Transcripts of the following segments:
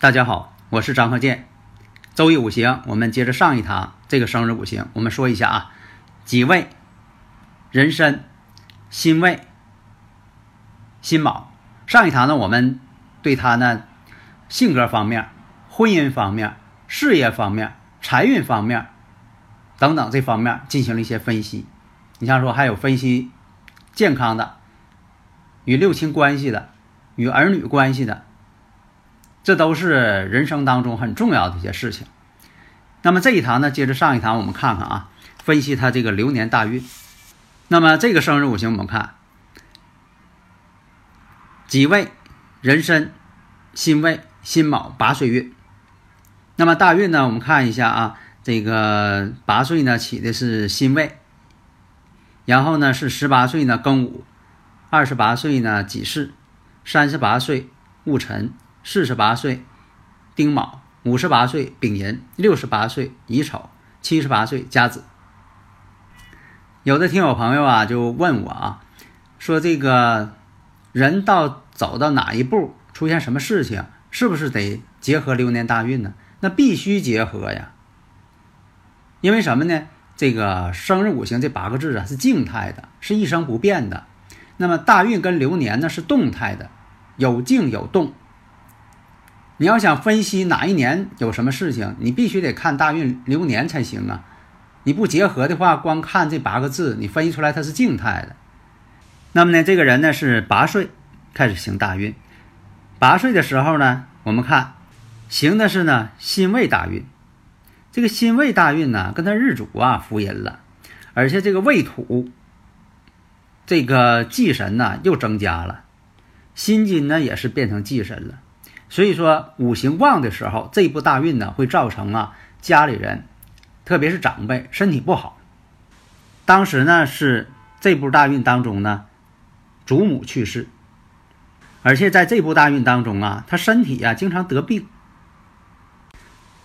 大家好，我是张鹤剑。周易五行，我们接着上一堂这个生日五行，我们说一下啊，己未、壬申、辛未、辛卯。上一堂呢，我们对他呢性格方面、婚姻方面、事业方面、财运方面等等这方面进行了一些分析。你像说还有分析健康的、与六亲关系的、与儿女关系的。这都是人生当中很重要的一些事情。那么这一堂呢，接着上一堂，我们看看啊，分析他这个流年大运。那么这个生日五行，我们看己未、壬申、辛未、辛卯八岁运。那么大运呢，我们看一下啊，这个八岁呢起的是辛未，然后呢是十八岁呢庚午，二十八岁呢己巳，三十八岁戊辰。四十八岁丁卯，五十八岁丙寅，六十八岁乙丑，七十八岁甲子。有的听友朋友啊，就问我啊，说这个人到走到哪一步，出现什么事情，是不是得结合流年大运呢？那必须结合呀。因为什么呢？这个生日五行这八个字啊是静态的，是一生不变的。那么大运跟流年呢是动态的，有静有动。你要想分析哪一年有什么事情，你必须得看大运流年才行啊！你不结合的话，光看这八个字，你分析出来它是静态的。那么呢，这个人呢是八岁开始行大运，八岁的时候呢，我们看行的是呢辛未大运。这个辛未大运呢，跟他日主啊福音了，而且这个未土这个忌神呢又增加了，辛金呢也是变成忌神了。所以说，五行旺的时候，这一步大运呢，会造成啊家里人，特别是长辈身体不好。当时呢是这步大运当中呢，祖母去世，而且在这步大运当中啊，他身体啊经常得病。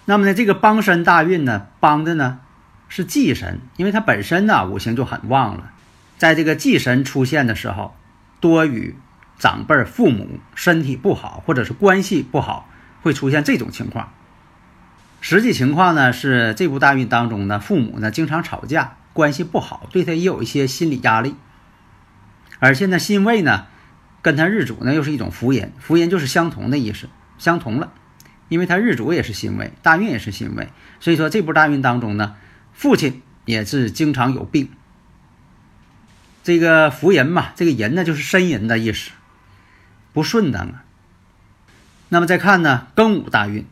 那么呢，这个帮身大运呢，帮的呢是忌神，因为他本身呢五行就很旺了，在这个忌神出现的时候，多与。长辈、父母身体不好，或者是关系不好，会出现这种情况。实际情况呢是这部大运当中呢，父母呢经常吵架，关系不好，对他也有一些心理压力。而且呢，辛未呢跟他日主呢又是一种福音，福音就是相同的意思，相同了，因为他日主也是辛未，大运也是辛未，所以说这部大运当中呢，父亲也是经常有病。这个福人嘛，这个银呢就是呻吟的意思。不顺当啊。那么再看呢，庚午大运，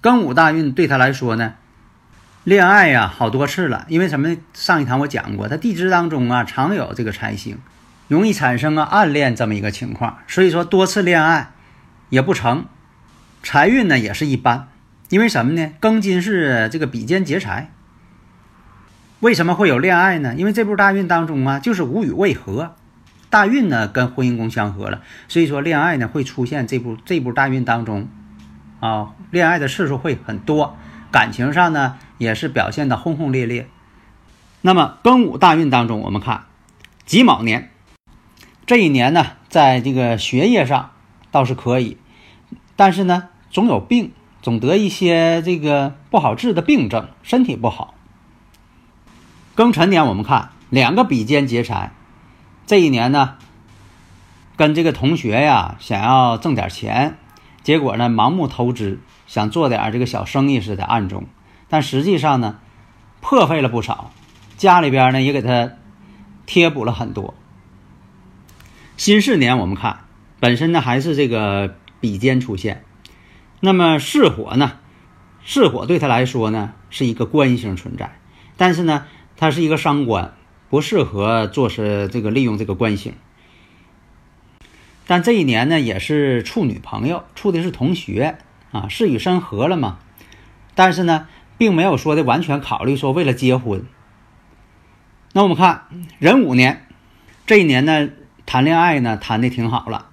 庚午大运对他来说呢，恋爱呀好多次了。因为什么？上一堂我讲过，他地支当中啊常有这个财星，容易产生啊暗恋这么一个情况。所以说多次恋爱也不成，财运呢也是一般。因为什么呢？庚金是这个比肩劫财。为什么会有恋爱呢？因为这部大运当中啊，就是无与未合。大运呢跟婚姻宫相合了，所以说恋爱呢会出现这部这部大运当中，啊，恋爱的次数会很多，感情上呢也是表现的轰轰烈烈。那么庚午大运当中，我们看己卯年这一年呢，在这个学业上倒是可以，但是呢总有病，总得一些这个不好治的病症，身体不好。庚辰年我们看两个比肩劫财。这一年呢，跟这个同学呀，想要挣点钱，结果呢，盲目投资，想做点这个小生意似的，暗中，但实际上呢，破费了不少，家里边呢也给他贴补了很多。辛巳年我们看，本身呢还是这个比肩出现，那么巳火呢，巳火对他来说呢是一个官星存在，但是呢，他是一个伤官，不适合做是这个利用这个官星。但这一年呢，也是处女朋友，处的是同学啊，是与申合了嘛。但是呢，并没有说的完全考虑说为了结婚。那我们看壬午年，这一年呢，谈恋爱呢谈的挺好了，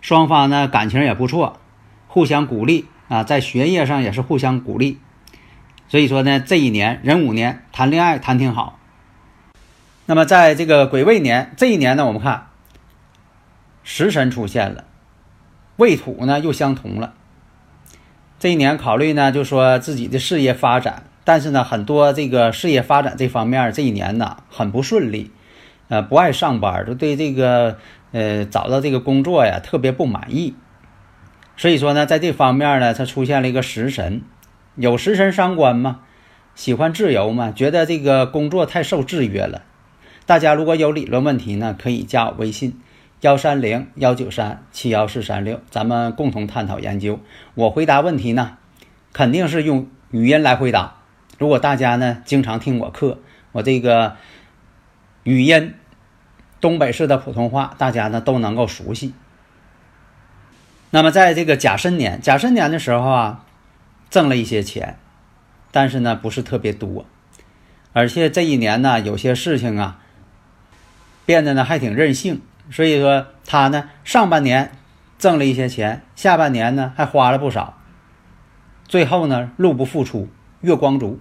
双方呢感情也不错，互相鼓励啊，在学业上也是互相鼓励。所以说呢，这一年壬午年谈恋爱谈挺好。那么在这个癸未年这一年呢，我们看。食神出现了，未土呢又相同了。这一年考虑呢，就说自己的事业发展，但是呢，很多这个事业发展这方面，这一年呢很不顺利，呃，不爱上班，就对这个呃找到这个工作呀特别不满意。所以说呢，在这方面呢，他出现了一个食神，有食神伤官吗，喜欢自由吗，觉得这个工作太受制约了。大家如果有理论问题呢，可以加我微信。幺三零幺九三七幺四三六，咱们共同探讨研究。我回答问题呢，肯定是用语音来回答。如果大家呢经常听我课，我这个语音东北式的普通话，大家呢都能够熟悉。那么在这个甲申年，甲申年的时候啊，挣了一些钱，但是呢不是特别多，而且这一年呢有些事情啊变得呢还挺任性。所以说他呢，上半年挣了一些钱，下半年呢还花了不少，最后呢入不敷出，月光族。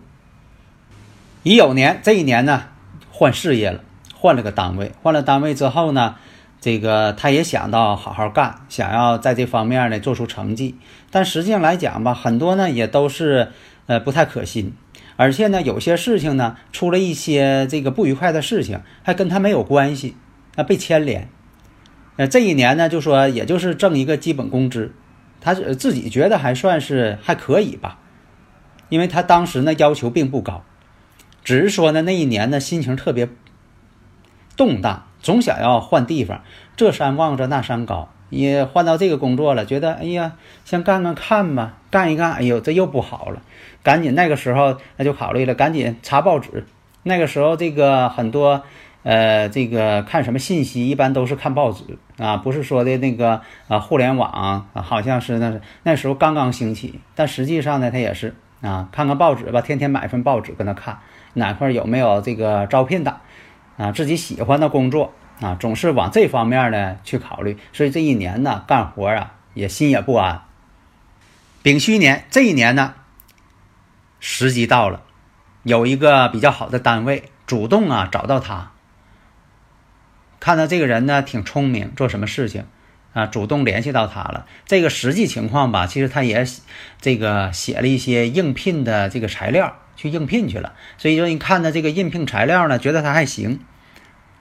乙酉年这一年呢换事业了，换了个单位，换了单位之后呢，这个他也想到好好干，想要在这方面呢做出成绩，但实际上来讲吧，很多呢也都是呃不太可信，而且呢有些事情呢出了一些这个不愉快的事情，还跟他没有关系，啊被牵连。呃，这一年呢，就说也就是挣一个基本工资，他自己觉得还算是还可以吧，因为他当时呢要求并不高，只是说呢那一年呢心情特别动荡，总想要换地方，这山望着那山高，也换到这个工作了，觉得哎呀，先干干看吧，干一干，哎呦这又不好了，赶紧那个时候那就考虑了，赶紧查报纸，那个时候这个很多。呃，这个看什么信息，一般都是看报纸。啊，不是说的那个啊，互联网啊，好像是那是那时候刚刚兴起，但实际上呢，他也是啊，看看报纸吧，天天买份报纸跟他看，哪块有没有这个招聘的啊，自己喜欢的工作啊，总是往这方面呢去考虑，所以这一年呢，干活啊也心也不安。丙戌年这一年呢，时机到了，有一个比较好的单位主动啊找到他。看到这个人呢，挺聪明，做什么事情，啊，主动联系到他了。这个实际情况吧，其实他也这个写了一些应聘的这个材料去应聘去了。所以说，你看到这个应聘材料呢，觉得他还行，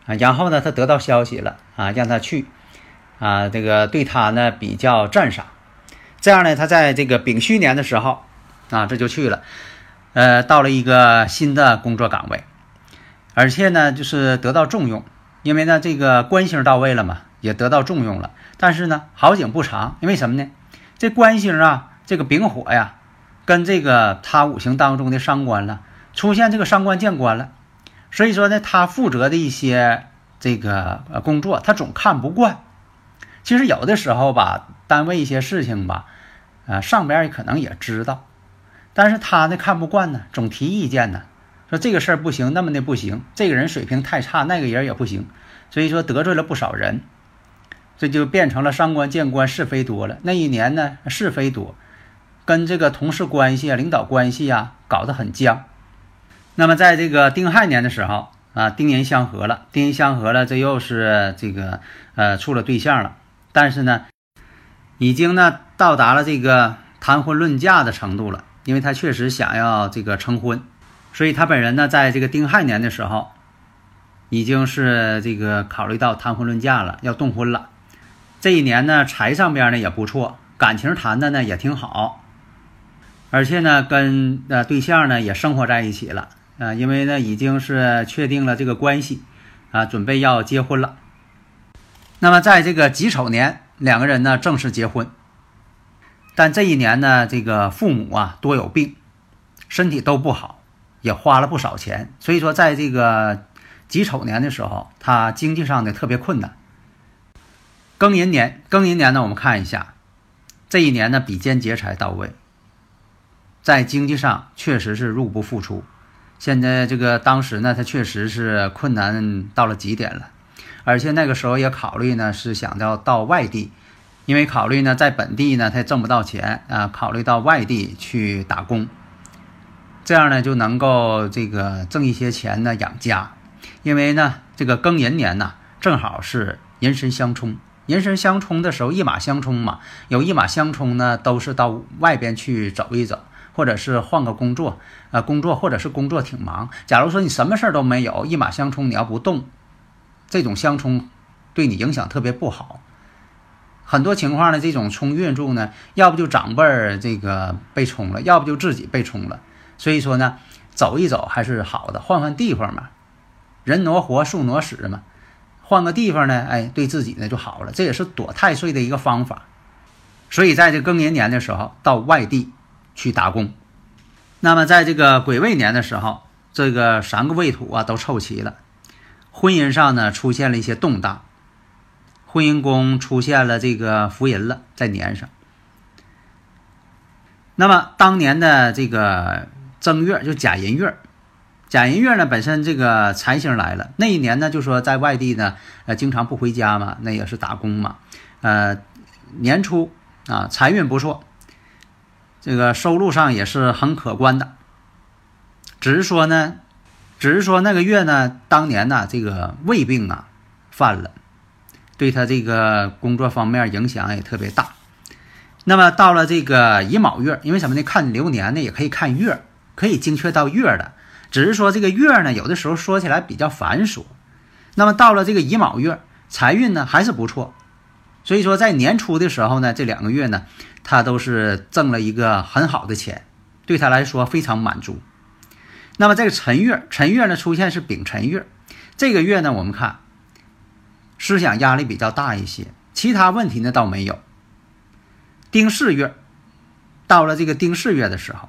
啊，然后呢，他得到消息了，啊，让他去，啊，这个对他呢比较赞赏。这样呢，他在这个丙戌年的时候，啊，这就去了，呃，到了一个新的工作岗位，而且呢，就是得到重用。因为呢，这个官星到位了嘛，也得到重用了。但是呢，好景不长，因为什么呢？这官星啊，这个丙火呀，跟这个他五行当中的伤官了，出现这个伤官见官了。所以说呢，他负责的一些这个呃工作，他总看不惯。其实有的时候吧，单位一些事情吧，啊，上边可能也知道，但是他呢看不惯呢，总提意见呢。说这个事儿不行，那么的不行，这个人水平太差，那个人也不行，所以说得罪了不少人，这就变成了伤官见官，是非多了。那一年呢，是非多，跟这个同事关系啊、领导关系啊搞得很僵。那么在这个丁亥年的时候啊，丁寅相合了，丁寅相合了，这又是这个呃处了对象了，但是呢，已经呢到达了这个谈婚论嫁的程度了，因为他确实想要这个成婚。所以他本人呢，在这个丁亥年的时候，已经是这个考虑到谈婚论嫁了，要动婚了。这一年呢，财上边呢也不错，感情谈的呢也挺好，而且呢，跟呃对象呢也生活在一起了啊，因为呢已经是确定了这个关系啊，准备要结婚了。那么在这个己丑年，两个人呢正式结婚。但这一年呢，这个父母啊多有病，身体都不好，也花了不少钱，所以说在这个己丑年的时候，他经济上呢特别困难。庚寅年，庚寅年呢，我们看一下，这一年呢比肩劫财到位，在经济上确实是入不敷出。现在这个当时呢，他确实是困难到了极点了。而且那个时候也考虑呢，是想要到外地，因为考虑呢，在本地呢他挣不到钱啊，考虑到外地去打工，这样呢就能够这个挣一些钱呢养家。因为呢，这个庚寅年呢正好是寅申相冲，寅申相冲的时候一马相冲嘛，有一马相冲呢，都是到外边去走一走，或者是换个工作，呃，工作或者是工作挺忙。假如说你什么事儿都没有，一马相冲，你要不动。这种相冲对你影响特别不好，很多情况呢，这种冲运柱呢，要不就长辈儿这个被冲了，要不就自己被冲了。所以说呢，走一走还是好的，换换地方嘛，人挪活，树挪死嘛，换个地方呢，哎，对自己呢就好了，这也是躲太岁的一个方法。所以在这庚寅年的时候，到外地去打工。那么在这个癸未年的时候，这个三个未土啊都凑齐了。婚姻上呢出现了一些动荡，婚姻宫出现了这个福银了，在年上。那么当年的这个正月就甲寅月，甲寅月呢本身这个财星来了，那一年呢就说在外地呢，呃经常不回家嘛，那也是打工嘛，呃年初啊财运不错，这个收入上也是很可观的，只是说呢。只是说那个月呢，当年呢，这个胃病啊犯了，对他这个工作方面影响也特别大。那么到了这个乙卯月，因为什么呢？看流年呢，也可以看月，可以精确到月的。只是说这个月呢，有的时候说起来比较繁琐。那么到了这个乙卯月，财运呢还是不错。所以说在年初的时候呢，这两个月呢，他都是挣了一个很好的钱，对他来说非常满足。那么这个辰月，辰月呢出现是丙辰月，这个月呢我们看思想压力比较大一些，其他问题呢倒没有。丁巳月到了这个丁巳月的时候，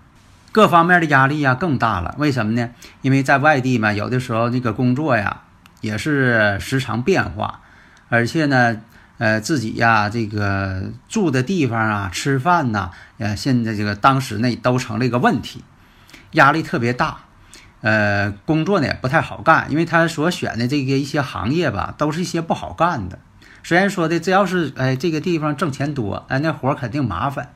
各方面的压力呀更大了。为什么呢？因为在外地嘛，有的时候那个工作呀也是时常变化，而且呢，呃自己呀这个住的地方啊、吃饭呐，呃现在这个当时呢都成了一个问题，压力特别大。呃，工作呢也不太好干，因为他所选的这个一些行业吧，都是一些不好干的。虽然说的这要是哎这个地方挣钱多，哎那活肯定麻烦，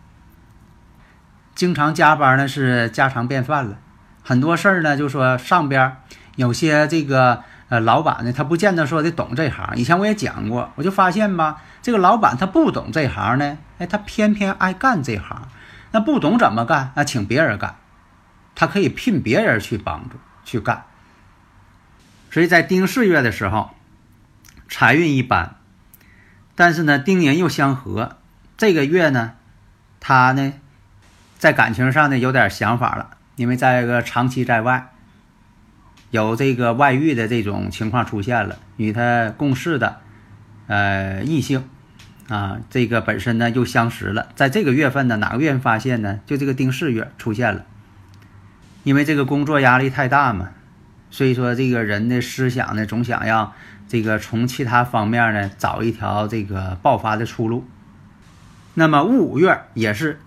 经常加班呢是家常便饭了。很多事儿呢就说上边有些这个呃老板呢他不见得说的懂这行。以前我也讲过，我就发现吧，这个老板他不懂这行呢，哎他偏偏爱干这行。那不懂怎么干？那请别人干。他可以聘别人去帮助去干，所以在丁巳月的时候，财运一般，但是呢，丁寅又相合，这个月呢，他呢，在感情上呢有点想法了，因为在一个长期在外，有这个外遇的这种情况出现了，与他共事的，呃，异性，啊，这个本身呢又相识了，在这个月份呢，哪个月发现呢？就这个丁巳月出现了。因为这个工作压力太大嘛，所以说这个人的思想呢，总想要这个从其他方面呢找一条这个爆发的出路。那么戊午月也是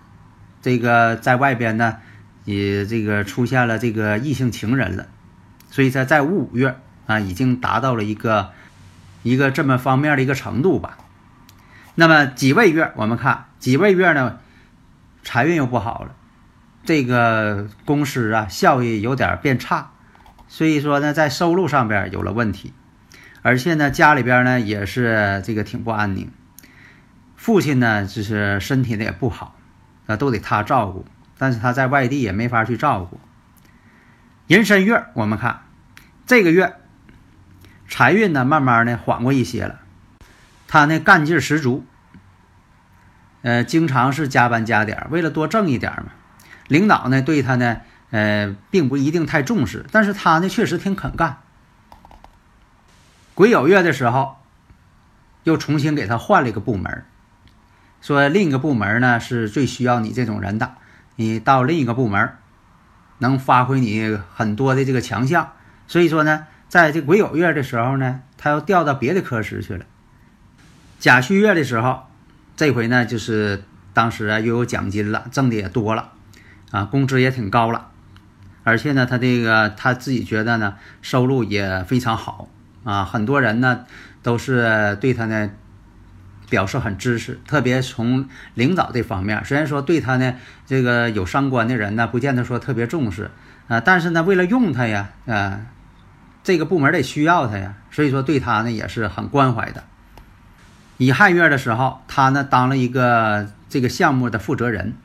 这个在外边呢，也这个出现了这个异性情人了，所以在在戊午月啊，已经达到了一个一个这么方面的一个程度吧。那么己未月，我们看己未月呢，财运又不好了。这个公司啊，效益有点变差，所以说呢，在收入上边有了问题，而且呢，家里边呢也是这个挺不安宁。父亲呢，就是身体呢也不好，啊，都得他照顾，但是他在外地也没法去照顾。寅申月，我们看这个月财运呢，慢慢的缓过一些了，他呢干劲十足，呃，经常是加班加点，为了多挣一点嘛。领导呢对他呢，呃，并不一定太重视，但是他呢确实挺肯干。癸酉月的时候，又重新给他换了一个部门，说另一个部门呢是最需要你这种人的，你到另一个部门能发挥你很多的这个强项。所以说呢，在这癸酉月的时候呢，他要调到别的科室去了。甲戌月的时候，这回呢就是当时啊又有奖金了，挣的也多了，啊，工资也挺高了，而且呢，他这个他自己觉得呢收入也非常好啊，很多人呢都是对他呢。表示很支持，特别从领导这方面，虽然说对他呢，这个有伤官的人呢，不见得说特别重视啊，但是呢，为了用他呀，啊，这个部门得需要他呀，所以说对他呢也是很关怀的。乙亥月的时候，他呢当了一个这个项目的负责人，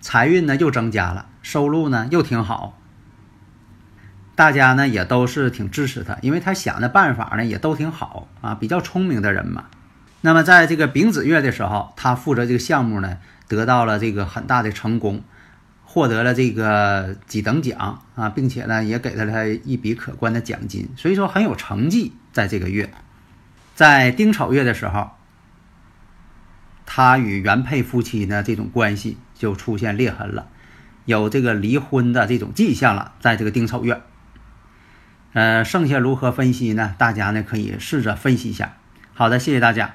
财运呢又增加了，收入呢又挺好，大家呢也都是挺支持他，因为他想的办法呢也都挺好啊，比较聪明的人嘛。那么，在这个丙子月的时候，他负责这个项目呢，得到了这个很大的成功，获得了这个几等奖啊，并且呢，也给了他一笔可观的奖金，所以说很有成绩。在这个月，在丁丑月的时候，他与原配夫妻呢这种关系就出现裂痕了，有这个离婚的这种迹象了。在这个丁丑月，呃，剩下如何分析呢？大家呢可以试着分析一下。好的，谢谢大家。